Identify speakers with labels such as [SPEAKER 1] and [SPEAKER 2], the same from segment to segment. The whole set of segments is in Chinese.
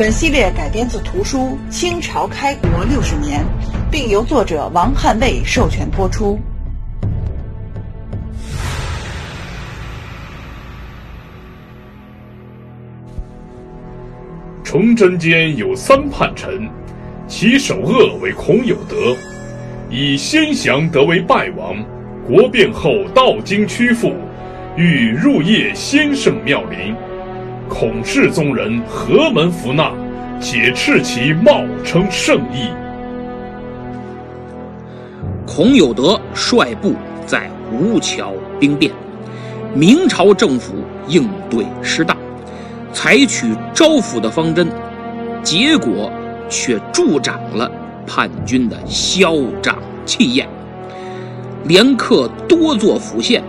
[SPEAKER 1] 本系列改编自图书《清朝开国六十年》，并由作者王汉卫授权播出。
[SPEAKER 2] 崇祯间有三叛臣，其首恶为孔有德，以先降得为败亡。国变后道经屈服，欲入谒先圣庙陵。孔氏宗人何门服纳，解斥其冒称圣意。
[SPEAKER 3] 孔有德率部在吴桥兵变，明朝政府应对失当。采取招抚的方针，结果却助长了叛军的嚣张气焰，连克多座府县。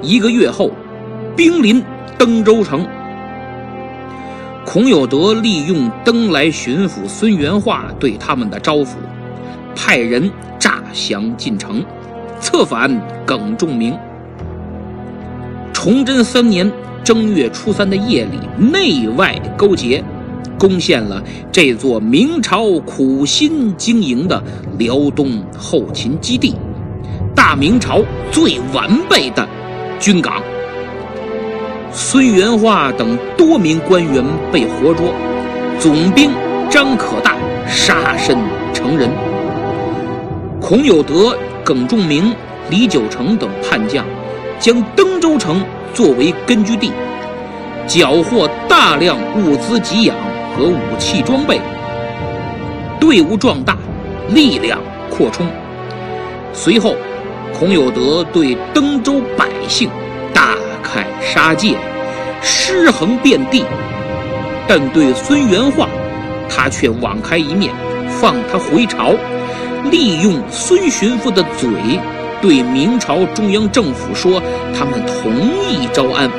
[SPEAKER 3] 一个月后，兵临登州城。孔有德利用登莱巡抚孙元化对他们的招抚，派人诈降进城，策反耿仲明。崇祯三年。正月初三的夜里，内外勾结，攻陷了这座明朝苦心经营的辽东后勤基地——大明朝最完备的军港。孙元化等多名官员被活捉，总兵张可大杀身成仁。孔有德、耿仲明、李九成等叛将将登州城。作为根据地，缴获大量物资给养和武器装备，队伍壮大，力量扩充。随后，孔有德对登州百姓大开杀戒，尸横遍地；但对孙元化，他却网开一面，放他回朝，利用孙巡抚的嘴。对明朝中央政府说，他们同意招安，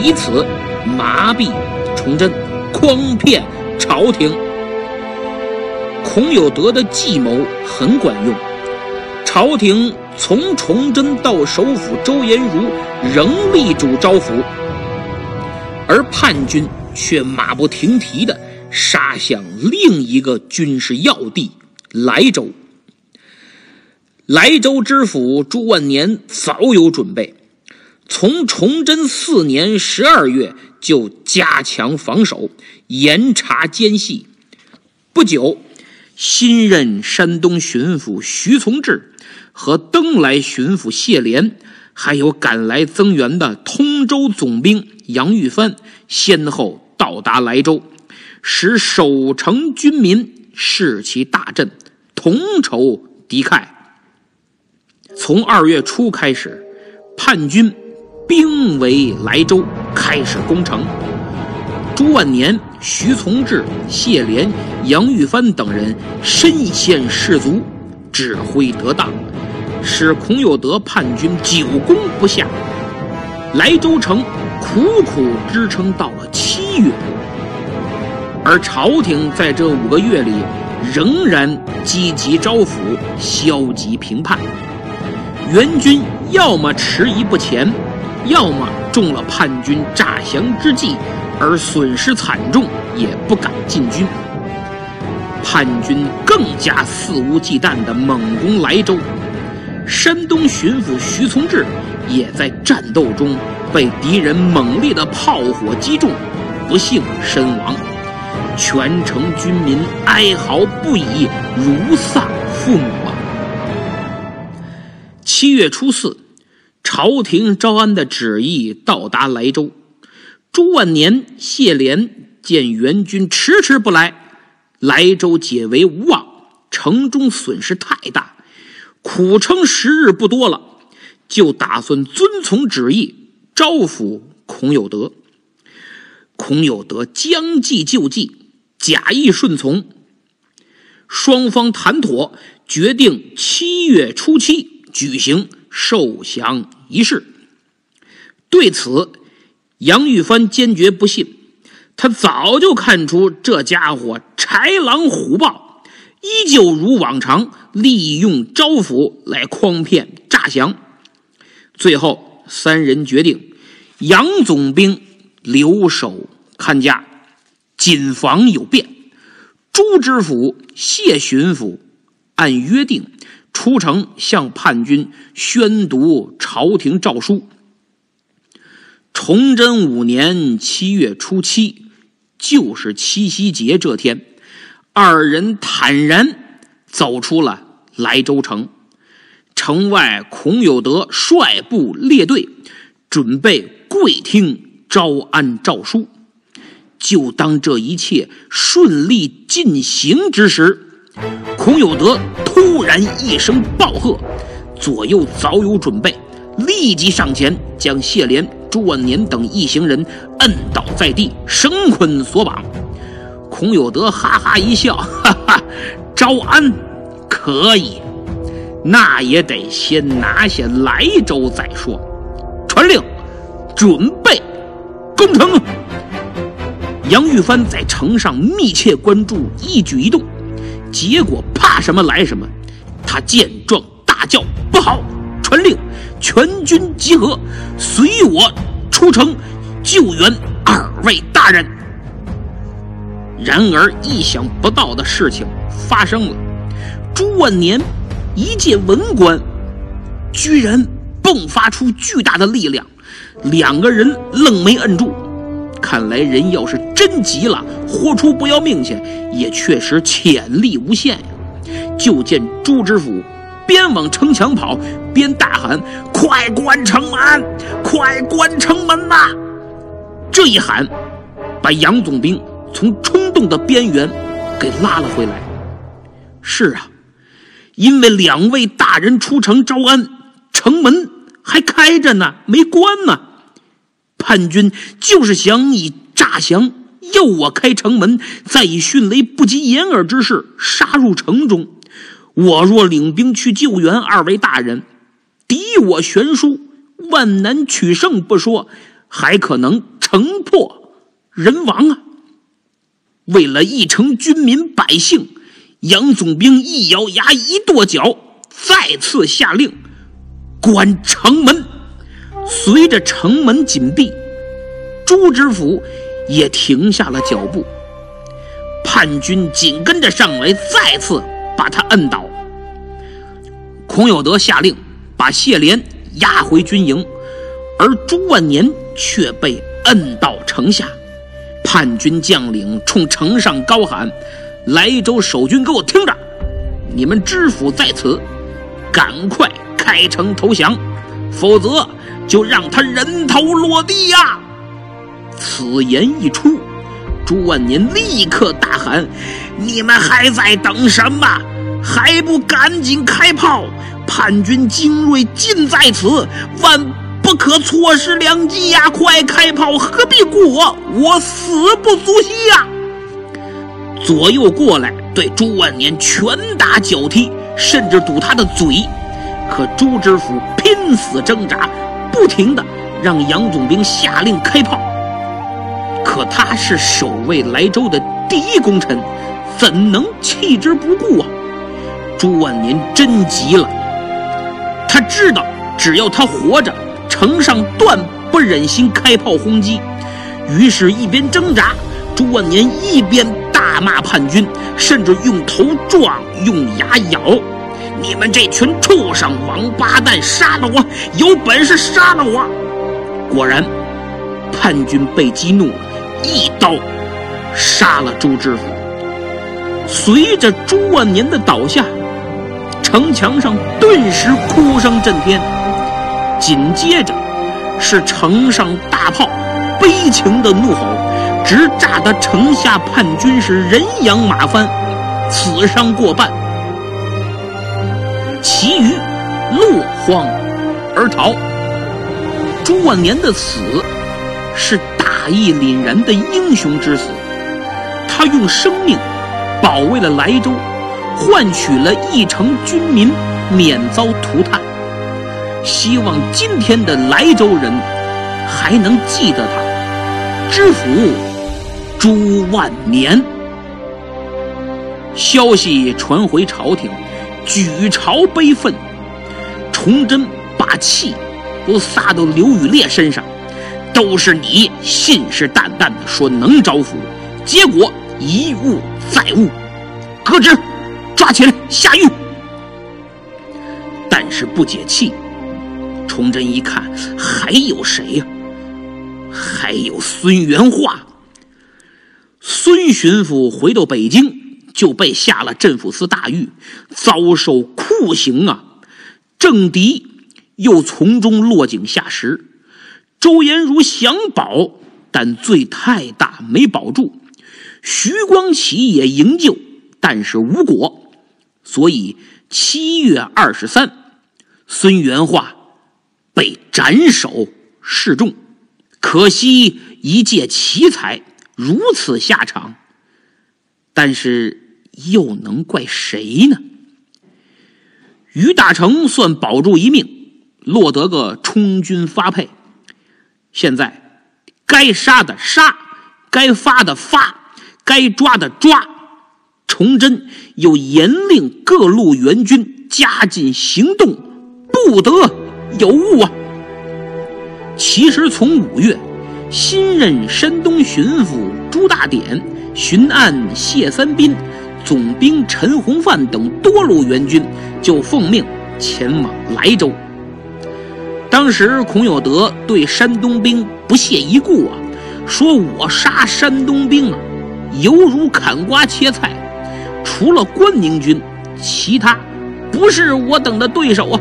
[SPEAKER 3] 以此麻痹崇祯，诓骗朝廷。孔有德的计谋很管用，朝廷从崇祯到首辅周延儒仍力主招抚，而叛军却马不停蹄地杀向另一个军事要地莱州。莱州知府朱万年早有准备，从崇祯四年十二月就加强防守，严查奸细。不久，新任山东巡抚徐从志和登莱巡抚谢莲，还有赶来增援的通州总兵杨玉帆，先后到达莱州，使守城军民士气大振，同仇敌忾。从二月初开始，叛军兵围莱州，开始攻城。朱万年、徐从志、谢莲、杨玉帆等人身先士卒，指挥得当，使孔有德叛军久攻不下。莱州城苦苦支撑到了七月，而朝廷在这五个月里仍然积极招抚，消极平叛。援军要么迟疑不前，要么中了叛军诈降之计，而损失惨重，也不敢进军。叛军更加肆无忌惮地猛攻莱州，山东巡抚徐从志也在战斗中被敌人猛烈的炮火击中，不幸身亡。全城军民哀嚎不已，如丧父母啊。七月初四，朝廷招安的旨意到达莱州。朱万年、谢莲见援军迟迟不来，莱州解围无望，城中损失太大，苦撑时日不多了，就打算遵从旨意招抚孔有德。孔有德将计就计，假意顺从，双方谈妥，决定七月初七举行受降仪式。对此，杨玉帆坚决不信。他早就看出这家伙豺狼虎豹，依旧如往常利用招抚来诓骗诈降。最后，三人决定，杨总兵留守看家，谨防有变。朱知府、谢巡抚按约定出城向叛军宣读朝廷诏书。崇祯五年七月初七，就是七夕节这天，二人坦然走出了莱州城。城外，孔有德率部列队，准备跪听招安诏书。就当这一切顺利进行之时，孔有德突然一声暴喝，左右早有准备，立即上前将谢莲、朱万年等一行人摁倒在地，绳捆索绑。孔有德哈哈一笑，哈哈，招安可以，那也得先拿下莱州再说。传令，准备攻城。杨玉帆在城上密切关注一举一动，结果怕什么来什么。他见状大叫：“不好！全军集合，随我出城救援二位大人。”然而，意想不到的事情发生了。朱万年一介文官，居然迸发出巨大的力量，两个人愣没摁住。看来人要是真急了，豁出不要命去，也确实潜力无限呀！就见朱知府边往城墙跑，边大喊：“快关城门！快关城门呐！”这一喊，把杨总兵从冲动的边缘给拉了回来。是啊，因为两位大人出城招安，城门还开着呢，没关呢。叛军就是想以诈降诱我开城门，再以迅雷不及掩耳之势杀入城中。我若领兵去救援二位大人，敌我悬殊，万难取胜不说，还可能城破人亡啊！为了一城军民百姓，杨总兵一咬牙，一跺脚，再次下令关城门。随着城门紧闭，朱知府也停下了脚步。叛军紧跟着上来，再次把他摁倒。孔有德下令把谢莲押回军营，而朱万年却被摁到城下。叛军将领冲城上高喊：“莱州守军，给我听着！你们知府在此，赶快开城投降，否则……”就让他人头落地呀！此言一出，朱万年立刻大喊：“你们还在等什么？还不赶紧开炮！叛军精锐尽在此，万不可错失良机呀！快开炮，何必顾我？我死不足惜呀！”左右过来，对朱万年拳打脚踢，甚至堵他的嘴。可朱知府拼死挣扎。不停的让杨总兵下令开炮，可他是守卫莱州的第一功臣，怎能弃之不顾啊？朱万年真急了，他知道只要他活着，城上断不忍心开炮轰击，于是，一边挣扎，朱万年一边大骂叛军，甚至用头撞，用牙咬。你们这群畜生、王八蛋，杀了我！有本事杀了我！果然，叛军被激怒了，一刀杀了朱知府。随着朱万年的倒下，城墙上顿时哭声震天。紧接着，是城上大炮悲情的怒吼，直炸得城下叛军是人仰马翻，死伤过半。其余落荒而逃。朱万年的死是大义凛然的英雄之死，他用生命保卫了莱州，换取了一城军民免遭涂炭。希望今天的莱州人还能记得他，知府朱万年。消息传回朝廷，举朝悲愤。崇祯把气都撒到刘宇烈身上，都是你信誓旦旦的说能招抚，结果一误再误，革职，抓起来下狱。但是不解气，崇祯一看还有谁呀？还有孙元化。孙巡抚回到北京。就被下了镇抚司大狱，遭受酷刑啊！郑迪又从中落井下石，周延儒想保，但罪太大，没保住。徐光启也营救，但是无果。所以七月二十三，孙元化被斩首示众。可惜一介奇才，如此下场。但是。又能怪谁呢？于大成算保住一命，落得个充军发配。现在该杀的杀，该发的发，该抓的抓。崇祯又严令各路援军加紧行动，不得有误啊！其实从五月，新任山东巡抚朱大典、巡按谢三斌。总兵陈洪范等多路援军就奉命前往莱州。当时孔有德对山东兵不屑一顾啊，说我杀山东兵啊，犹如砍瓜切菜，除了关宁军，其他不是我等的对手啊。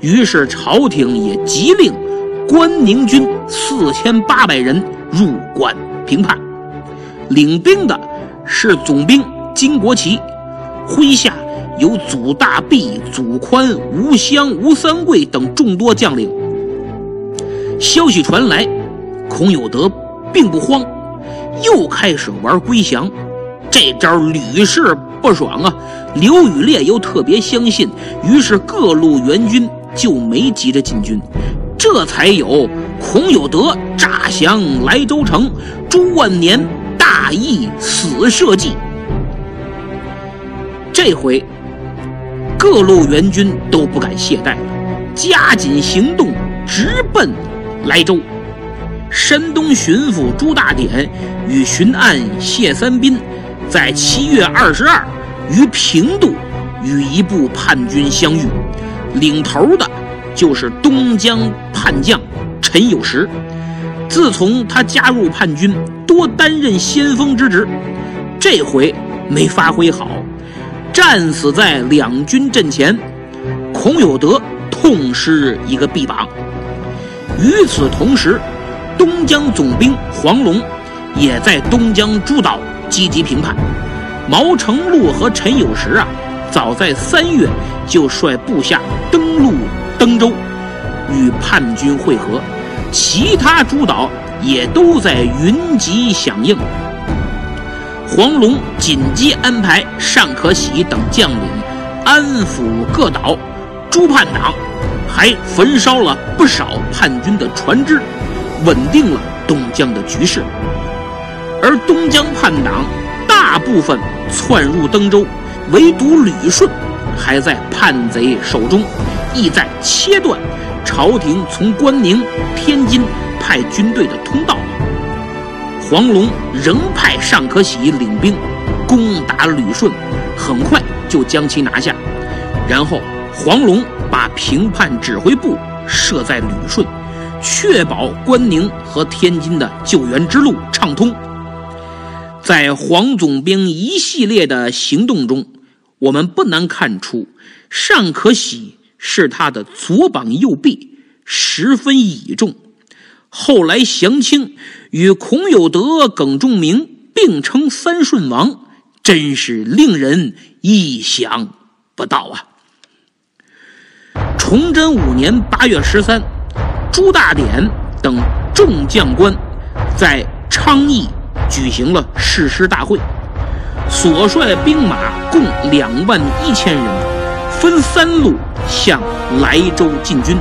[SPEAKER 3] 于是朝廷也急令关宁军四千八百人入关平叛，领兵的是总兵。金国旗麾下有祖大弼、祖宽、吴襄、吴三桂等众多将领。消息传来，孔有德并不慌，又开始玩归降。这招屡试不爽啊！刘宇烈又特别相信，于是各路援军就没急着进军，这才有孔有德诈降莱州城，朱万年大义死社稷。这回各路援军都不敢懈怠，加紧行动，直奔莱州。山东巡抚朱大典与巡按谢三斌在七月二十二于平度与一部叛军相遇，领头的就是东江叛将陈有时。自从他加入叛军，多担任先锋之职，这回没发挥好。战死在两军阵前，孔有德痛失一个臂膀。与此同时，东江总兵黄龙也在东江诸岛积极平叛。毛成禄和陈友时啊，早在三月就率部下登陆登州，与叛军会合。其他诸岛也都在云集响应。黄龙紧急安排尚可喜等将领安抚各岛，诸叛党还焚烧了不少叛军的船只，稳定了东江的局势。而东江叛党大部分窜入登州，唯独旅顺还在叛贼手中，意在切断朝廷从关宁、天津派军队的通道。黄龙仍派尚可喜领兵攻打旅顺，很快就将其拿下。然后黄龙把平叛指挥部设在旅顺，确保关宁和天津的救援之路畅通。在黄总兵一系列的行动中，我们不难看出，尚可喜是他的左膀右臂，十分倚重。后来降清，与孔有德、耿仲明并称三顺王，真是令人意想不到啊！崇祯五年八月十三，朱大典等众将官在昌邑举行了誓师大会，所率兵马共两万一千人，分三路向莱州进军。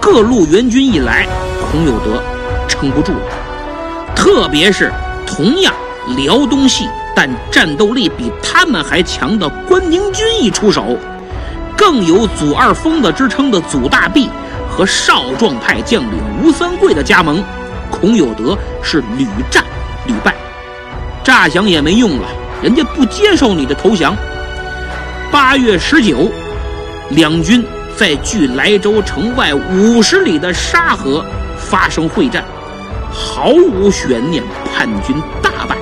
[SPEAKER 3] 各路援军一来，孔有德撑不住了。特别是同样辽东系但战斗力比他们还强的关宁军一出手，更有“祖二疯子”之称的祖大弼和少壮派将领吴三桂的加盟，孔有德是屡战屡败。诈降也没用了，人家不接受你的投降。八月十九，两军在距莱州城外五十里的沙河发生会战，毫无悬念，叛军大败，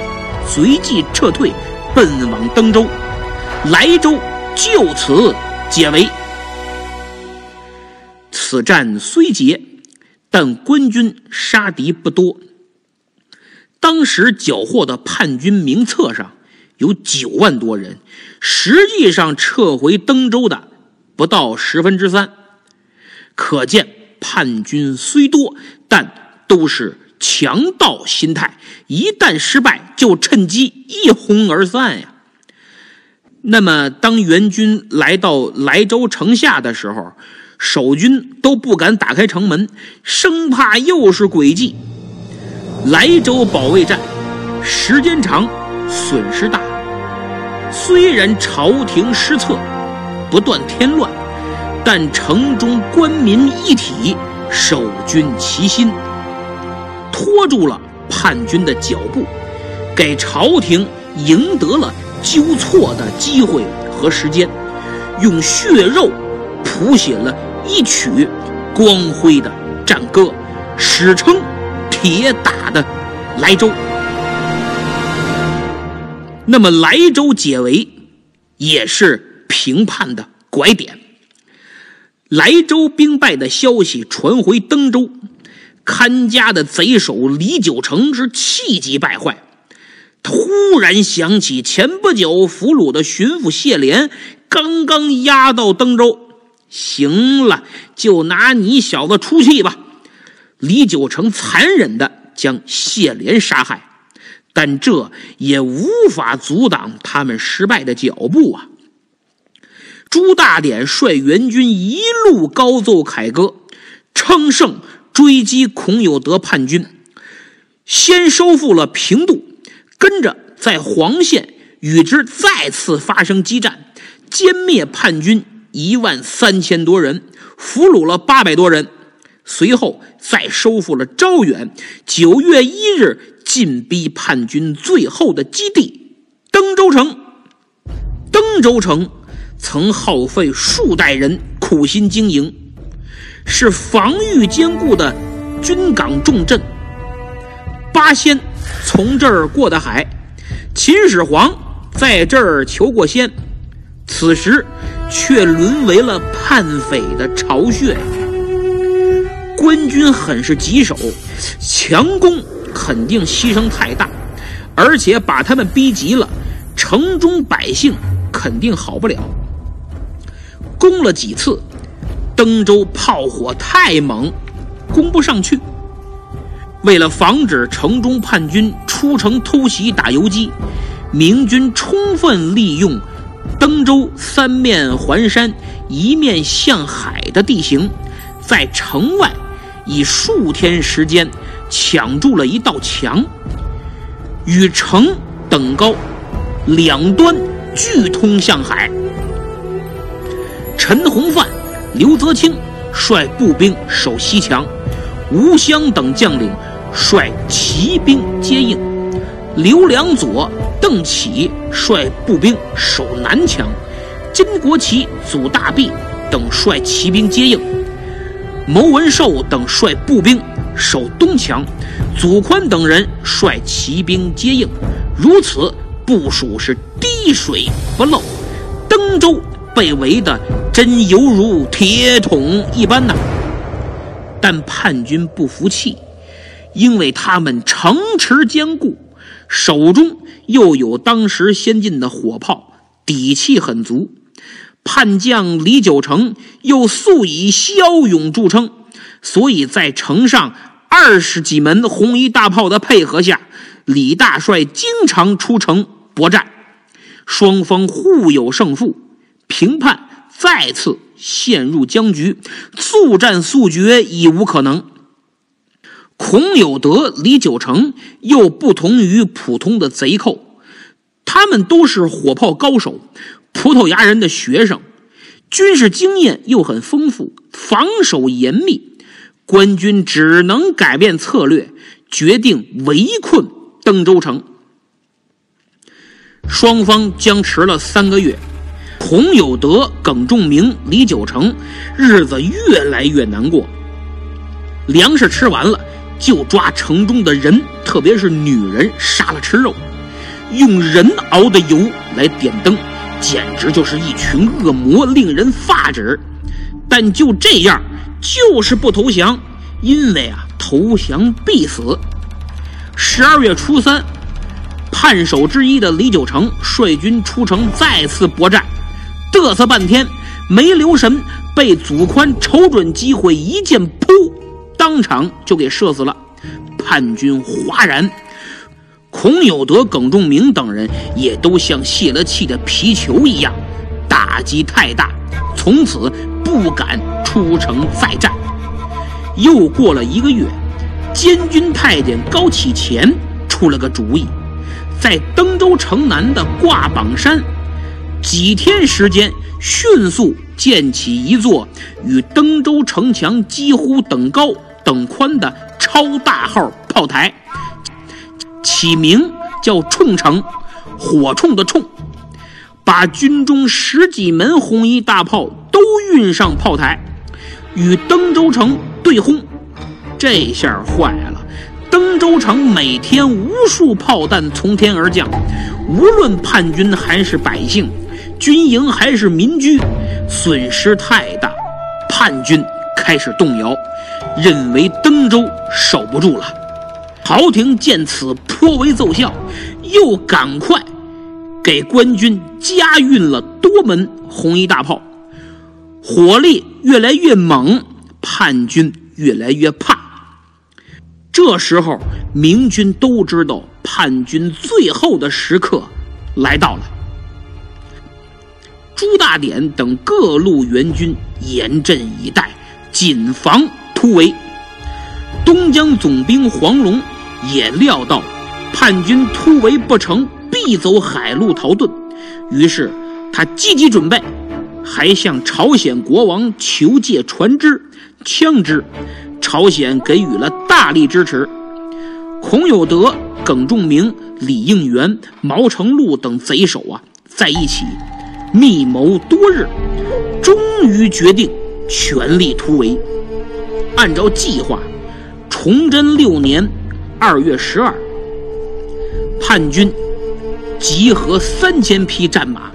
[SPEAKER 3] 随即撤退，奔往登州，莱州就此解围。此战虽捷，但官军杀敌不多。当时缴获的叛军名册上有九万多人，实际上撤回登州的不到十分之三。可见叛军虽多，但都是强盗心态，一旦失败就趁机一哄而散呀。那么，当援军来到莱州城下的时候，守军都不敢打开城门，生怕又是诡计。莱州保卫战时间长，损失大。虽然朝廷失策，不断添乱，但城中官民一体，守军齐心，拖住了叛军的脚步，给朝廷赢得了纠错的机会和时间，用血肉谱写了一曲光辉的战歌，史称。铁打的莱州，那么莱州解围也是平叛的拐点。莱州兵败的消息传回登州，看家的贼首李九成是气急败坏。突然想起前不久俘虏的巡抚谢莲刚刚押到登州，行了，就拿你小子出气吧。李九成残忍地将谢莲杀害，但这也无法阻挡他们失败的脚步啊！朱大典率援军一路高奏凯歌，称胜追击孔有德叛军，先收复了平度，跟着在黄县与之再次发生激战，歼灭叛军一万三千多人，俘虏了八百多人。随后再收复了招远，九月一日进逼叛军最后的基地登州城。登州城曾耗费数代人苦心经营，是防御坚固的军港重镇。八仙从这儿过的海，秦始皇在这儿求过仙，此时却沦为了叛匪的巢穴。官军很是棘手，强攻肯定牺牲太大，而且把他们逼急了，城中百姓肯定好不了。攻了几次，登州炮火太猛，攻不上去。为了防止城中叛军出城偷袭打游击，明军充分利用登州三面环山、一面向海的地形，在城外。以数天时间抢住了一道墙，与城等高，两端俱通向海。陈洪范、刘泽清率步兵守西墙，吴襄等将领率骑兵接应，刘良佐、邓启率步兵守南墙，金国旗、祖大弼等率骑兵接应。牟文寿等率步兵守东墙，祖宽等人率骑兵接应，如此部署是滴水不漏。登州被围的真犹如铁桶一般呐！但叛军不服气，因为他们城池坚固，手中又有当时先进的火炮，底气很足。叛将李九成又素以骁勇著称，所以在城上二十几门红衣大炮的配合下，李大帅经常出城搏战。双方互有胜负，评判再次陷入僵局，速战速决已无可能。孔有德、李九成又不同于普通的贼寇，他们都是火炮高手，葡萄牙人的学生，军事经验又很丰富，防守严密。官军只能改变策略，决定围困登州城。双方僵持了三个月，孔有德、耿仲明、李九成日子越来越难过。粮食吃完了，就抓城中的人，特别是女人，杀了吃肉，用人熬的油来点灯，简直就是一群恶魔，令人发指。但就这样。就是不投降，因为啊，投降必死。十二月初三，叛首之一的李九成率军出城，再次搏战，嘚瑟半天没留神，被祖宽瞅准机会，一箭噗，当场就给射死了。叛军哗然，孔有德、耿仲明等人也都像泄了气的皮球一样，打击太大，从此不敢。出城再战，又过了一个月，监军太监高启乾出了个主意，在登州城南的挂榜山，几天时间迅速建起一座与登州城墙几乎等高等宽的超大号炮台，起名叫“冲城”，火铳的“冲”，把军中十几门红衣大炮都运上炮台。与登州城对轰，这下坏了！登州城每天无数炮弹从天而降，无论叛军还是百姓，军营还是民居，损失太大。叛军开始动摇，认为登州守不住了。朝廷见此颇为奏效，又赶快给官军加运了多门红衣大炮。火力越来越猛，叛军越来越怕。这时候，明军都知道叛军最后的时刻来到了。朱大典等各路援军严阵以待，谨防突围。东江总兵黄龙也料到叛军突围不成，必走海路逃遁，于是他积极准备。还向朝鲜国王求借船只、枪支，朝鲜给予了大力支持。孔有德、耿仲明、李应元、毛成禄等贼首啊，在一起密谋多日，终于决定全力突围。按照计划，崇祯六年二月十二，叛军集合三千匹战马。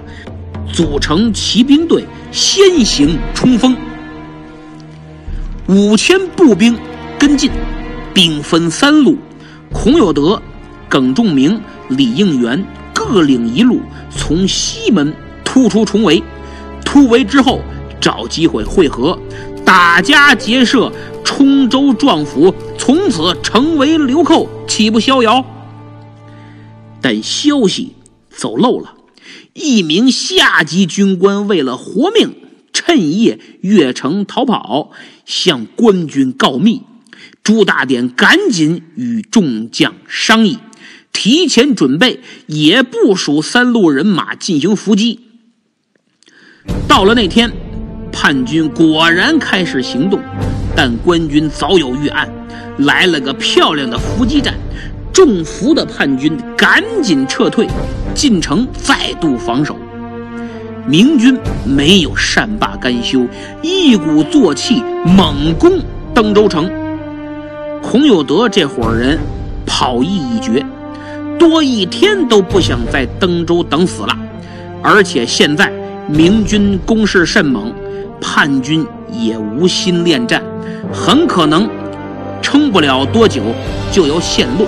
[SPEAKER 3] 组成骑兵队先行冲锋，五千步兵跟进，兵分三路。孔有德、耿仲明、李应元各领一路，从西门突出重围。突围之后，找机会会合，打家劫舍，冲州壮府，从此成为流寇，岂不逍遥？但消息走漏了。一名下级军官为了活命，趁夜越城逃跑，向官军告密。朱大典赶紧与众将商议，提前准备，也部署三路人马进行伏击。到了那天，叛军果然开始行动，但官军早有预案，来了个漂亮的伏击战。中伏的叛军赶紧撤退，进城再度防守。明军没有善罢甘休，一鼓作气猛攻登州城。孔有德这伙人跑意已决，多一天都不想在登州等死了。而且现在明军攻势甚猛，叛军也无心恋战，很可能撑不了多久就要陷落。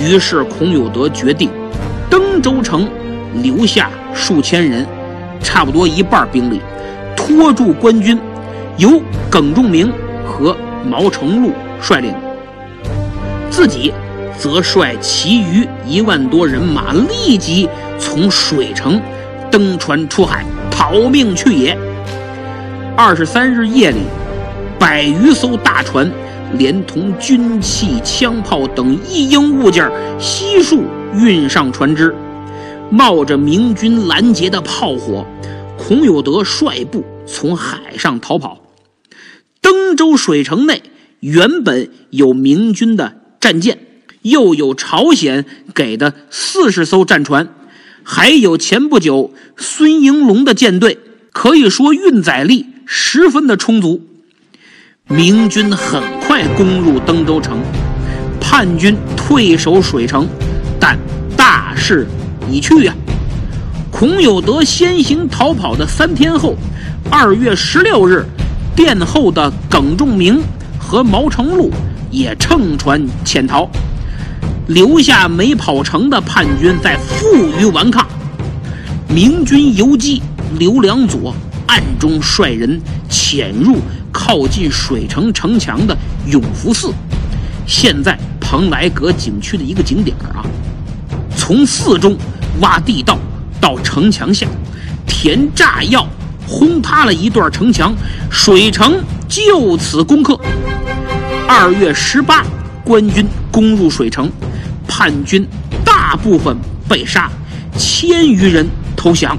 [SPEAKER 3] 于是，孔有德决定，登州城留下数千人，差不多一半兵力，拖住官军，由耿仲明和毛成禄率领，自己则率其余一万多人马立即从水城登船出海，逃命去也。二十三日夜里，百余艘大船，连同军器、枪炮等一应物件悉数运上船只。冒着明军拦截的炮火，孔有德率部从海上逃跑。登州水城内原本有明军的战舰，又有朝鲜给的四十艘战船，还有前不久孙应龙的舰队，可以说运载力十分的充足。明军很快攻入登州城，叛军退守水城，但大势。已去呀！孔有德先行逃跑的三天后，二月十六日，殿后的耿仲明和毛成禄也乘船潜逃，留下没跑成的叛军在负隅顽抗。明军游击刘良佐暗中率人潜入靠近水城城墙的永福寺，现在蓬莱阁景区的一个景点啊，从寺中。挖地道到城墙下，填炸药，轰塌了一段城墙，水城就此攻克。二月十八，官军攻入水城，叛军大部分被杀，千余人投降，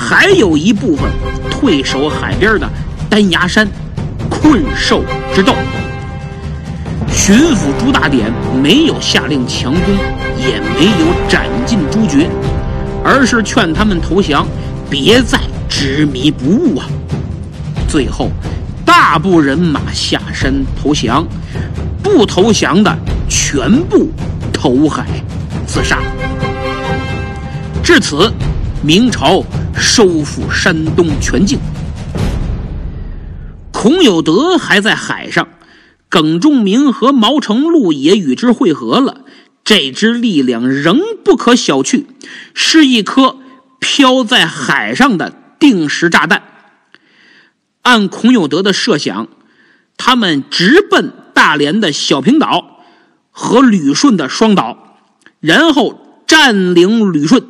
[SPEAKER 3] 还有一部分退守海边的丹崖山，困兽之斗。巡抚朱大典没有下令强攻，也没有斩尽诸绝，而是劝他们投降，别再执迷不悟啊！最后，大部人马下山投降，不投降的全部投海自杀。至此，明朝收复山东全境。孔有德还在海上。耿仲明和毛成禄也与之会合了，这支力量仍不可小觑，是一颗飘在海上的定时炸弹。按孔有德的设想，他们直奔大连的小平岛和旅顺的双岛，然后占领旅顺，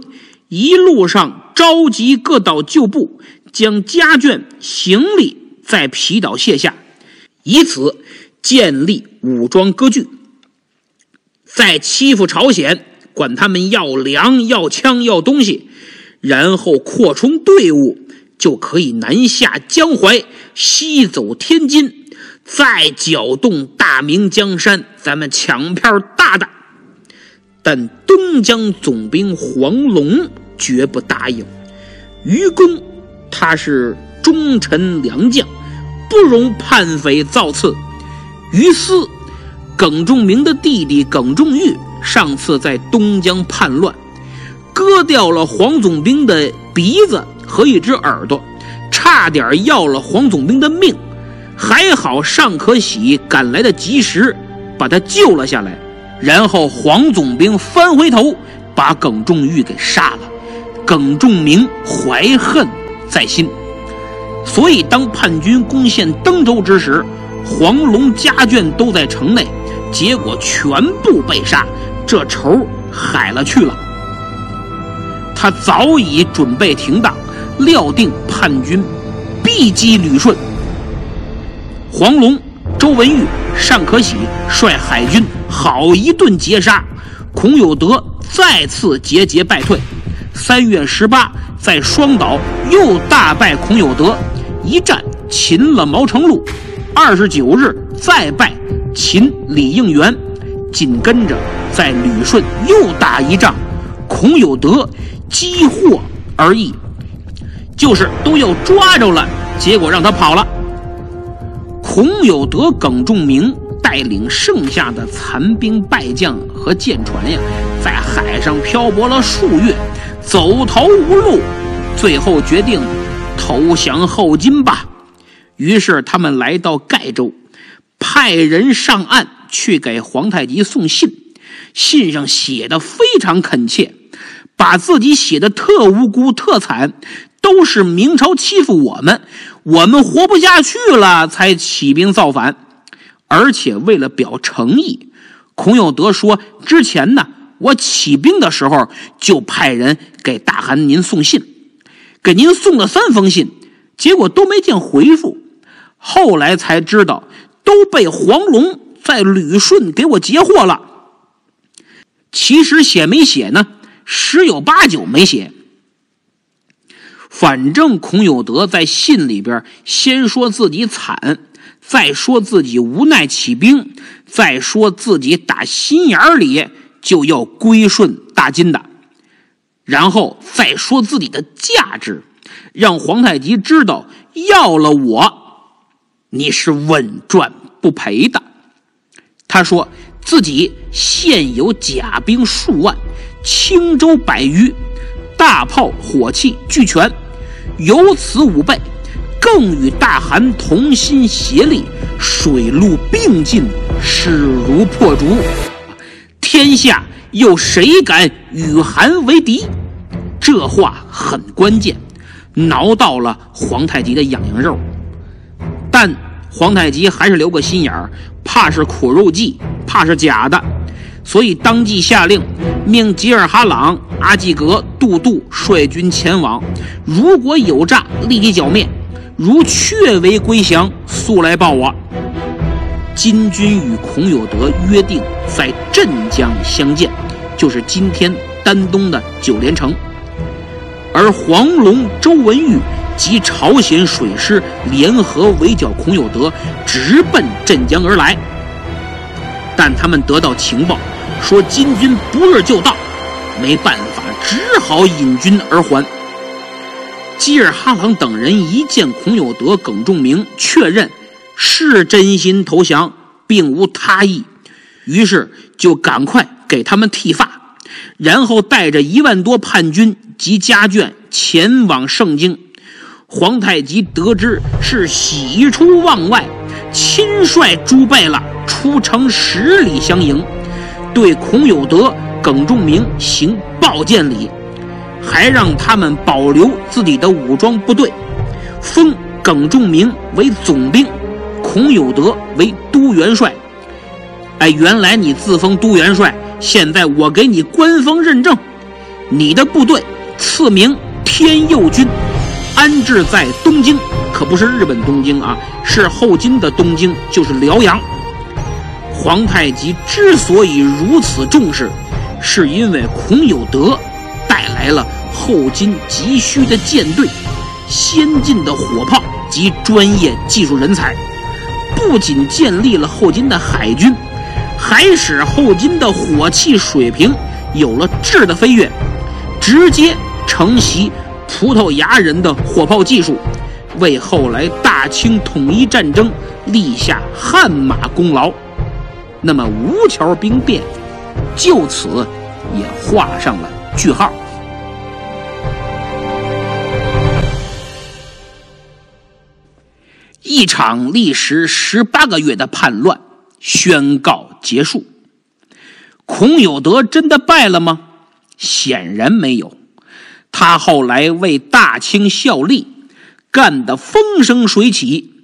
[SPEAKER 3] 一路上召集各岛旧部，将家眷行李在皮岛卸下，以此。建立武装割据，再欺负朝鲜，管他们要粮、要枪、要东西，然后扩充队伍，就可以南下江淮，西走天津，再搅动大明江山，咱们抢票大的。但东江总兵黄龙绝不答应。于公他是忠臣良将，不容叛匪造次。于私，耿仲明的弟弟耿仲玉上次在东江叛乱，割掉了黄总兵的鼻子和一只耳朵，差点要了黄总兵的命。还好尚可喜赶来的及时，把他救了下来。然后黄总兵翻回头，把耿仲玉给杀了。耿仲明怀恨在心，所以当叛军攻陷登州之时。黄龙家眷都在城内，结果全部被杀，这仇海了去了。他早已准备停当，料定叛军必击旅顺。黄龙、周文玉、尚可喜率海军好一顿截杀，孔有德再次节节败退。三月十八，在双岛又大败孔有德，一战擒了毛成禄。二十九日再败秦李应元，紧跟着在旅顺又打一仗，孔有德击获而已，就是都要抓着了，结果让他跑了。孔有德、耿仲明带领剩下的残兵败将和舰船呀，在海上漂泊了数月，走投无路，最后决定投降后金吧。于是他们来到盖州，派人上岸去给皇太极送信。信上写的非常恳切，把自己写的特无辜、特惨，都是明朝欺负我们，我们活不下去了才起兵造反。而且为了表诚意，孔有德说：“之前呢，我起兵的时候就派人给大汗您送信，给您送了三封信，结果都没见回复。后来才知道，都被黄龙在旅顺给我截获了。其实写没写呢？十有八九没写。反正孔有德在信里边先说自己惨，再说自己无奈起兵，再说自己打心眼里就要归顺大金的，然后再说自己的价值，让皇太极知道要了我，你是稳赚不赔的。他说自己现有甲兵数万，轻舟百余，大炮火器俱全，有此五倍，更与大汗同心协力，水陆并进，势如破竹。天下又谁敢与韩为敌？这话很关键，挠到了皇太极的痒痒肉。但皇太极还是留个心眼儿。怕是苦肉计，怕是假的，所以当即下令，命吉尔哈朗、阿济格、杜度率军前往。如果有诈，立即剿灭；如确为归降，速来报我。金军与孔有德约定在镇江相见，就是今天丹东的九连城。而黄龙、周文玉及朝鲜水师联合围剿孔有德，直奔镇江而来。但他们得到情报，说金军不日就到，没办法，只好引军而还。基尔哈朗等人一见孔有德、耿仲明，确认是真心投降，并无他意，于是就赶快给他们剃发，然后带着一万多叛军及家眷前往盛京。皇太极得知是喜出望外，亲率诸贝勒出城十里相迎，对孔有德、耿仲明行报见礼，还让他们保留自己的武装部队，封耿仲明为总兵，孔有德为都元帅。哎，原来你自封都元帅，现在我给你官方认证，你的部队赐名天佑军。安置在东京，可不是日本东京啊，是后金的东京，就是辽阳。皇太极之所以如此重视，是因为孔有德带来了后金急需的舰队、先进的火炮及专业技术人才，不仅建立了后金的海军，还使后金的火器水平有了质的飞跃，直接承袭。葡萄牙人的火炮技术，为后来大清统一战争立下汗马功劳。那么吴桥兵变就此也画上了句号。一场历时十八个月的叛乱宣告结束。孔有德真的败了吗？显然没有。他后来为大清效力，干得风生水起。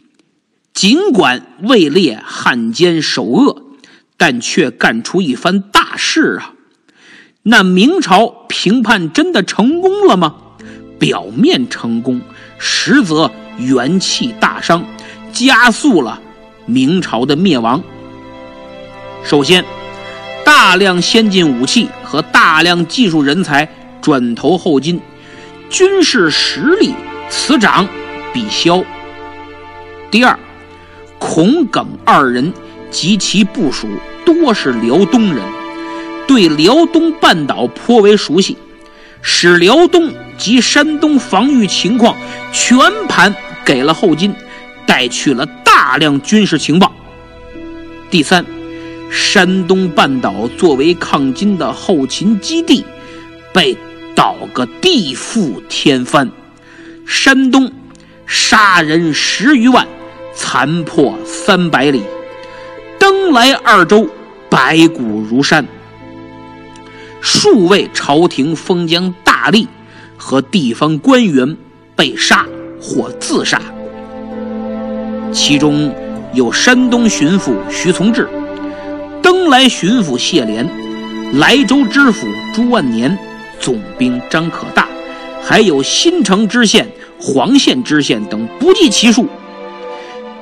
[SPEAKER 3] 尽管位列汉奸首恶，但却干出一番大事啊！那明朝平叛真的成功了吗？表面成功，实则元气大伤，加速了明朝的灭亡。首先，大量先进武器和大量技术人才。转投后金，军事实力此涨彼消。第二，孔耿二人及其部属多是辽东人，对辽东半岛颇为熟悉，使辽东及山东防御情况全盘给了后金，带去了大量军事情报。第三，山东半岛作为抗金的后勤基地，被。倒个地覆天翻，山东杀人十余万，残破三百里，登莱二州白骨如山，数位朝廷封疆大吏和地方官员被杀或自杀，其中有山东巡抚徐从志、登莱巡抚谢莲、莱州知府朱万年、总兵张可大，还有新城知县、黄县知县等不计其数。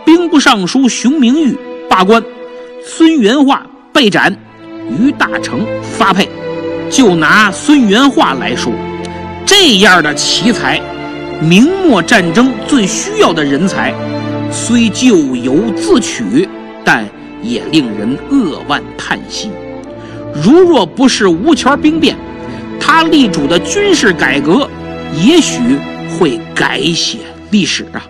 [SPEAKER 3] 兵部尚书熊明玉罢官，孙元化被斩，于大成发配。就拿孙元化来说，这样的奇才，明末战争最需要的人才，虽咎由自取，但也令人扼腕叹息。如若不是吴桥兵变，他力主的军事改革，也许会改写历史啊。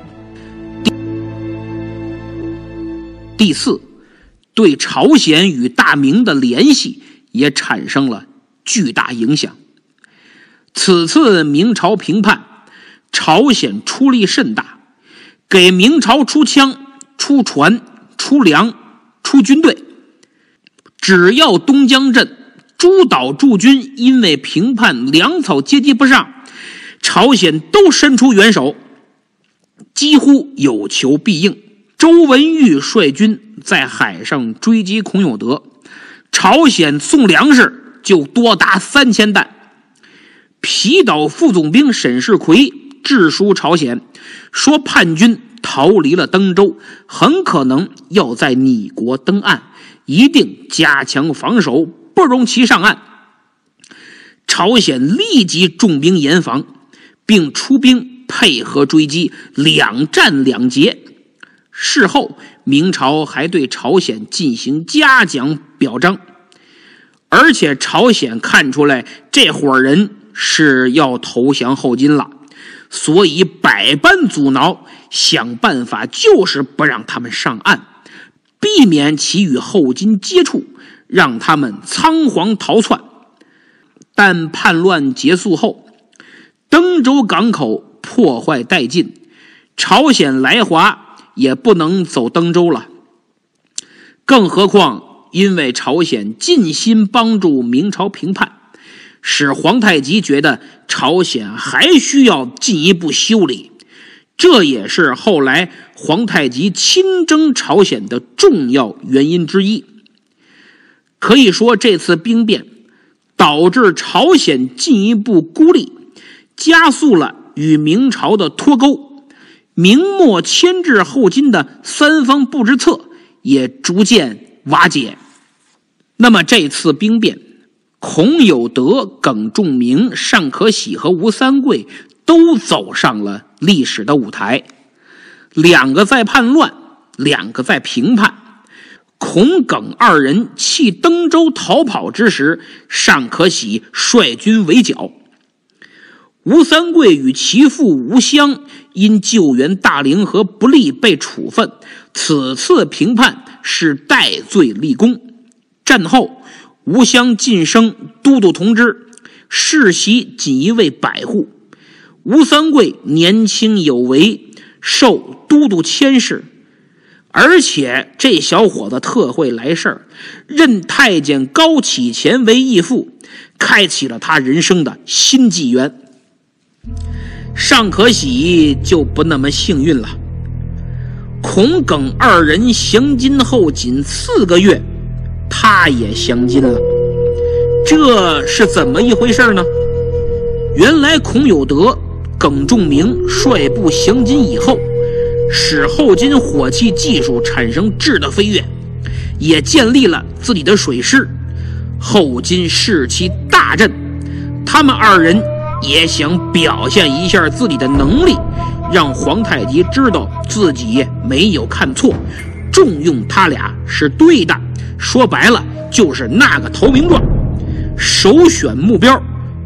[SPEAKER 3] 第四，对朝鲜与大明的联系也产生了巨大影响。此次明朝平叛，朝鲜出力甚大，给明朝出枪、出船、出粮、出军队。只要东江镇、诸岛驻军因为平叛粮草接济不上，朝鲜都伸出援手，几乎有求必应。周文玉率军在海上追击孔有德，朝鲜送粮食就多达三千担。皮岛副总兵沈世奎致书朝鲜，说叛军逃离了登州，很可能要在你国登岸，一定加强防守，不容其上岸。朝鲜立即重兵严防，并出兵配合追击，两战两捷。事后，明朝还对朝鲜进行嘉奖表彰，而且朝鲜看出来这伙人是要投降后金了，所以百般阻挠，想办法就是不让他们上岸，避免其与后金接触，让他们仓皇逃窜。但叛乱结束后，登州港口破坏殆尽，朝鲜来华。也不能走登州了，更何况因为朝鲜尽心帮助明朝平叛，使皇太极觉得朝鲜还需要进一步修理，这也是后来皇太极亲征朝鲜的重要原因之一。可以说，这次兵变导致朝鲜进一步孤立，加速了与明朝的脱钩。明末牵制后金的三方布置策也逐渐瓦解。那么这次兵变，孔有德、耿仲明、尚可喜和吴三桂都走上了历史的舞台。两个在叛乱，两个在平叛。孔耿二人弃登州逃跑之时，尚可喜率军围剿。吴三桂与其父吴襄因救援大凌河不利被处分，此次平叛是戴罪立功。战后，吴襄晋升都督同知，世袭锦衣卫百户。吴三桂年轻有为，受都督佥事，而且这小伙子特会来事儿，任太监高启乾为义父，开启了他人生的新纪元。尚可喜就不那么幸运了。孔耿二人降金后仅四个月，他也降金了，这是怎么一回事呢？原来孔有德、耿仲明率部降金以后，使后金火器技术产生质的飞跃，也建立了自己的水师，后金士气大振，他们二人。也想表现一下自己的能力，让皇太极知道自己没有看错，重用他俩是对的。说白了就是那个投名状，首选目标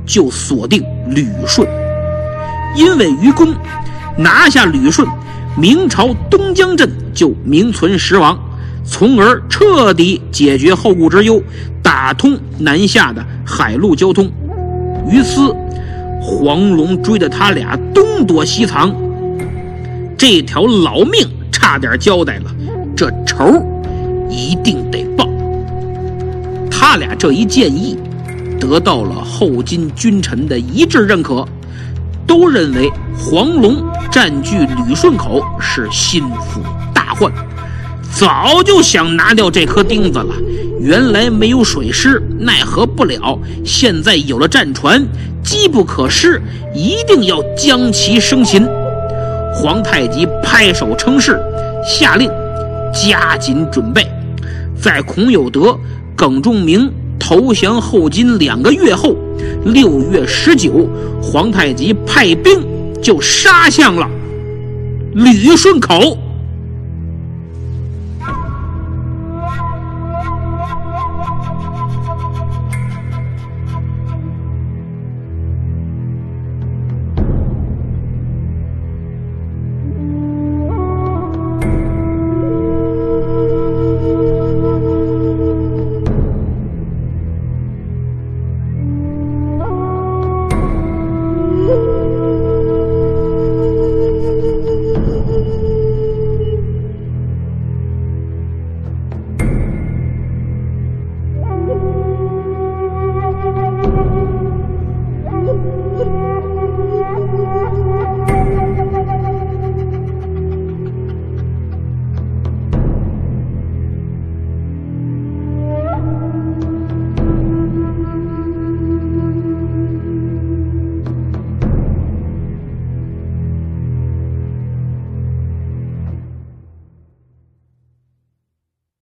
[SPEAKER 3] 就锁定旅顺，因为于公拿下旅顺，明朝东江镇就名存实亡，从而彻底解决后顾之忧，打通南下的海陆交通。于此。黄龙追着他俩东躲西藏，这条老命差点交代了，这仇一定得报。他俩这一建议得到了后金君臣的一致认可，都认为黄龙占据旅顺口是心腹大患，早就想拿掉这颗钉子了。原来没有水师，奈何不了；现在有了战船，机不可失，一定要将其生擒。皇太极拍手称是，下令加紧准备。在孔有德、耿仲明投降后金两个月后，六月十九，皇太极派兵就杀向了旅顺口。